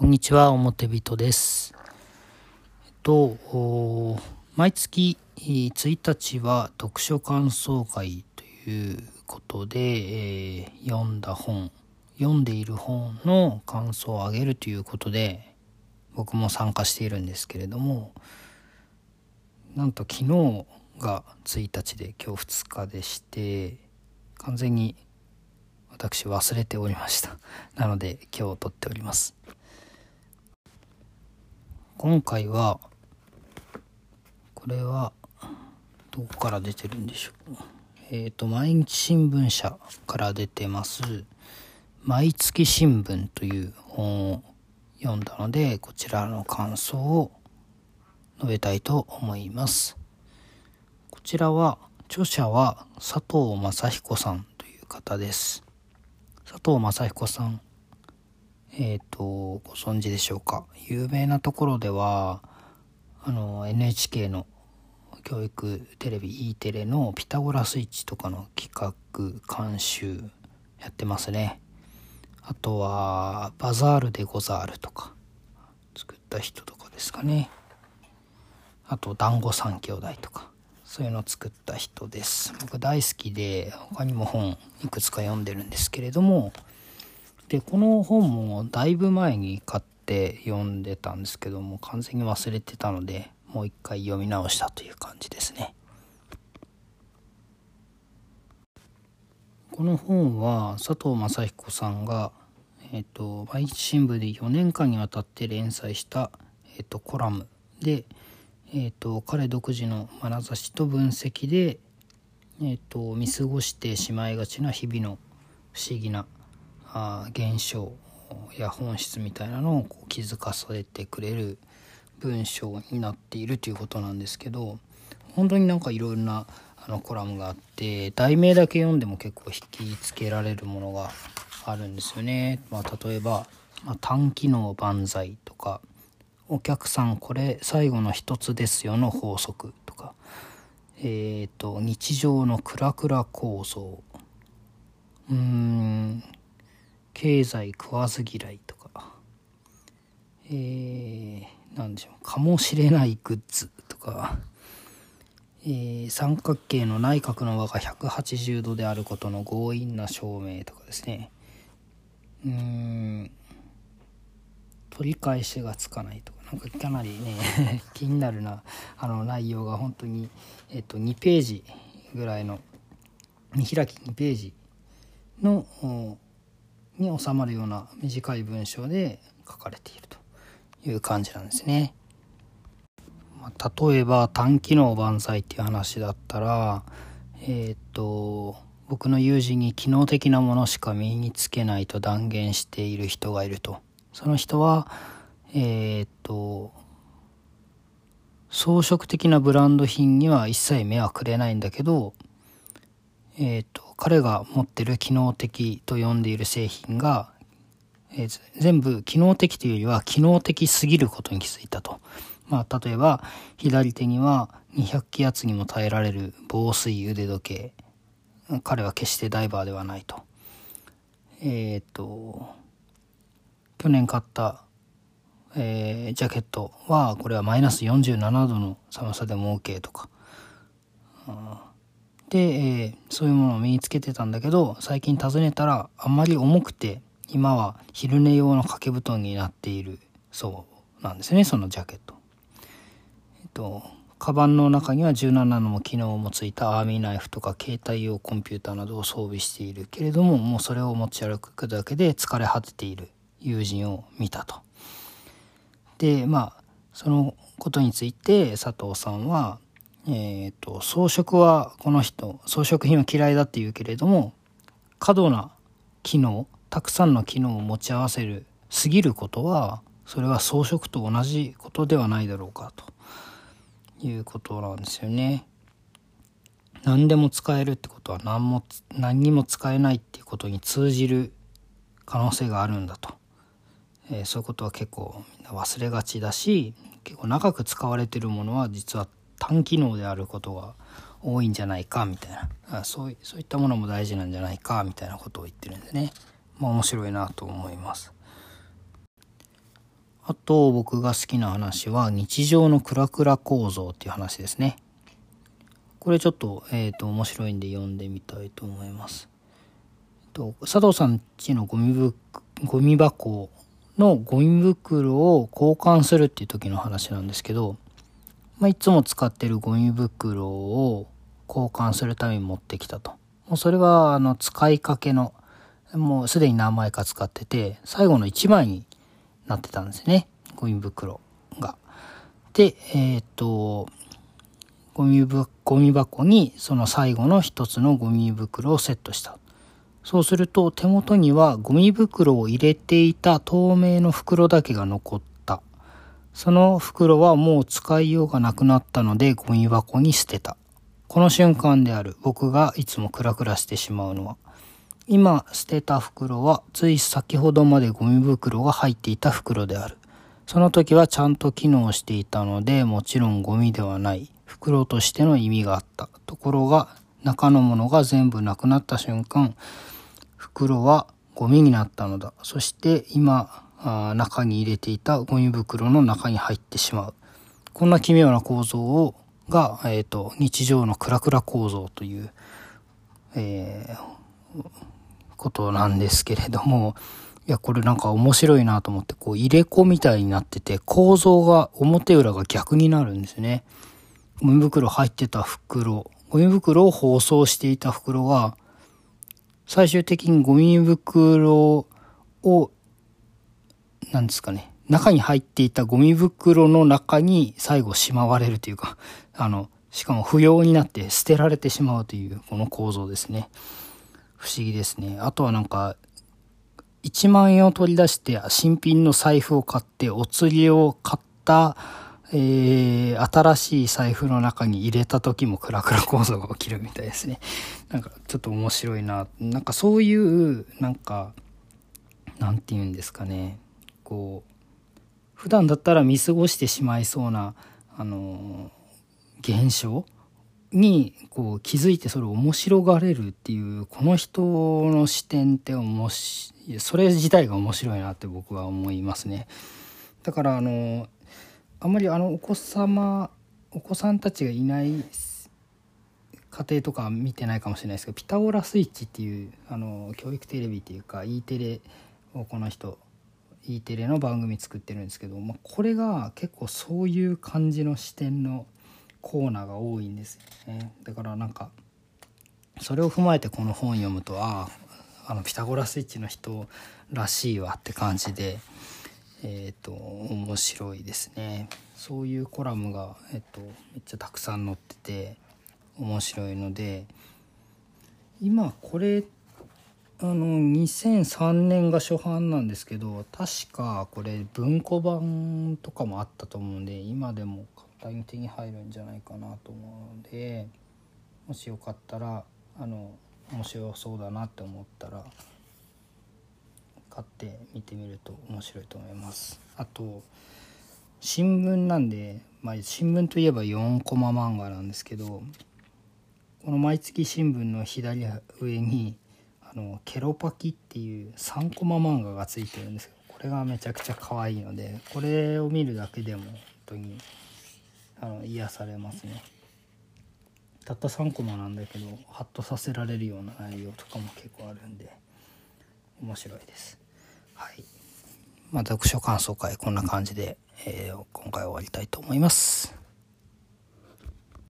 こんにちは、表人です。えっと、毎月1日は読書感想会ということで、えー、読んだ本、読んでいる本の感想をあげるということで、僕も参加しているんですけれども、なんと昨日が1日で今日2日でして、完全に私忘れておりました。なので今日撮っております。今回はこれはどこから出てるんでしょう？えっ、ー、と毎日新聞社から出てます「毎月新聞」という本を読んだのでこちらの感想を述べたいと思います。こちらは著者は佐藤正彦さんという方です。佐藤正彦さんえっ、ー、とご存知でしょうか？有名なところではあの NHK の教育テレビ E テレの「ピタゴラスイッチ」とかの企画監修やってますね。あとは「バザールでござる」とか作った人とかですかね。あと「団子三兄弟」とかそういうのを作った人です。僕大好きで他にも本いくつか読んでるんですけれどもでこの本もだいぶ前に買って読んでたんですけども完全に忘れてたのでもう一回読み直したという感じですね。この本は佐藤正彦さんが、えーと、毎日新聞で4年間にわたって連載した、えーと、コラムで、えーと、彼独自の眼差しと分析で、えー、と見過ごしてしまいがちな日々の不思議な現象や本質みたいなのをこう気づかせてくれる文章になっているということなんですけど本当になんかいろいろなあのコラムがあって題名だけ読んでも結構引きつけられるものがあるんですよね。まあ、例えば、まあ、単機能万歳とか「お客さんこれ最後の一つですよ」の法則とかえっ、ー、と日常のクラクラ構造うーん経済食わず嫌いとか、えー、なんでしょう、かもしれないグッズとか、えー、三角形の内角の輪が180度であることの強引な証明とかですね。うーん、取り返しがつかないとか、なんかかなりね、気になるな、あの内容が本当に、えっと、2ページぐらいの、見開き2ページの、に収まるような短い文章で書かれているという感じなんですね。まあ、例えば短機能万歳っていう話だったらえー、っと僕の友人に機能的なものしか身につけないと断言している人がいるとその人はえー、っと装飾的なブランド品には一切目はくれないんだけどえーと、と彼が持ってる機能的と呼んでいる製品が、えー、全部機能的というよりは機能的すぎることに気づいたと。まあ、例えば左手には200気圧にも耐えられる防水腕時計彼は決してダイバーではないと。えっ、と去年買った、えー、ジャケットはこれはマイナス47度の寒さでも OK とか。で、えー、そういうものを身につけてたんだけど最近尋ねたらあんまり重くて今は昼寝用の掛け布団になっているそうなんですねそのジャケット。えっとカバンの中には17の機能もついたアーミーナイフとか携帯用コンピューターなどを装備しているけれどももうそれを持ち歩くだけで疲れ果てている友人を見たと。でまあそのことについて佐藤さんはえーと、装飾はこの人装飾品は嫌いだって言うけれども過度な機能たくさんの機能を持ち合わせるすぎることはそれは装飾と同じことではないだろうかということなんですよね。何でも使えるってことは何も何にも使えないっていうことに通じる可能性があるんだと、えー、そういうことは結構みんな忘れがちだし結構長く使われてるものは実は単機能であることが多いんじゃないかみたいなそうそういったものも大事なんじゃないかみたいなことを言ってるんでねまあ面白いなと思いますあと僕が好きな話は日常のクラクラ構造っていう話ですね。これちょっと,、えーと、面白いんで読んでみたいと思います。と佐藤さんちのゴミゴミ箱のゴミ袋を交換するっていう時の話なんですけど、まあ、いつも使ってるゴミ袋を交換するために持ってきたと。もうそれはあの使いかけの、もうすでに何枚か使ってて、最後の1枚になってたんですね。ゴミ袋が。で、えっ、と、ゴミゴミ箱にその最後の一つのゴミ袋をセットした。そうすると手元にはゴミ袋を入れていた透明の袋だけが残っ。その袋はもう使いようがなくなったのでゴミ箱に捨てた。この瞬間である僕がいつもクラクラしてしまうのは。今捨てた袋はつい先ほどまでゴミ袋が入っていた袋である。その時はちゃんと機能していたのでもちろんゴミではない袋としての意味があった。ところが中のものが全部なくなった瞬間袋はゴミになったのだ。そして今、中に入れていたゴミ袋の中に入ってしまう。こんな奇妙な構造をが、えっ、ー、と、日常のクラクラ構造という、えー、ことなんですけれども、いや、これなんか面白いなと思って、こう入れ子みたいになってて、構造が表裏が逆になるんですね。ゴミ袋入ってた袋、ゴミ袋を包装していた袋が、最終的にゴミ袋を、なんですかね、中に入っていたゴミ袋の中に最後しまわれるというか、あの、しかも不要になって捨てられてしまうというこの構造ですね。不思議ですね。あとはなんか、1万円を取り出して新品の財布を買ってお釣りを買ったえー、新しい財布の中に入れた時もクラクラ構造が起きるみたいですね。なんかちょっと面白いな。なんかそういう、なんか、なんて言うんですかね。こう、普段だったら見過ごしてしまいそうな、あの、現象にこう気づいてそれを面白がれるっていうこの人の視点って面白いそれ自体が面白いなって僕は思いますね。だからあのあんまりあのお子様お子さんたちがいない家庭とか見てないかもしれないですけどピタゴラスイッチっていうあの教育テレビっていうか E テレをこの人 E テレの番組作ってるんですけど、まあ、これが結構そういう感じの視点のコーナーが多いんですよね。だからなんかそれを踏まえてこの本読むとああのピタゴラスイッチの人らしいわって感じでえっ、ー、と面白いですね。そういうコラムが、えっ、と、めっちゃたくさん載ってて面白いので今これってあの2003年が初版なんですけど確かこれ文庫版とかもあったと思うんで今でも簡単に手に入るんじゃないかなと思うのでもしよかったらあの面白そうだなって思ったら買って見てみると面白いと思います。あと新聞なんで、まあ、新聞といえば4コマ漫画なんですけどこの毎月新聞の左上にあのケロパキっていう3コマ漫画がついてるんですけどこれがめちゃくちゃ可愛いのでこれを見るだけでも本当にあの癒されますねたった3コマなんだけどハッとさせられるような内容とかも結構あるんで面白いですはい。まあ、読書感想会こんな感じで、えー、今回終わりたいと思います。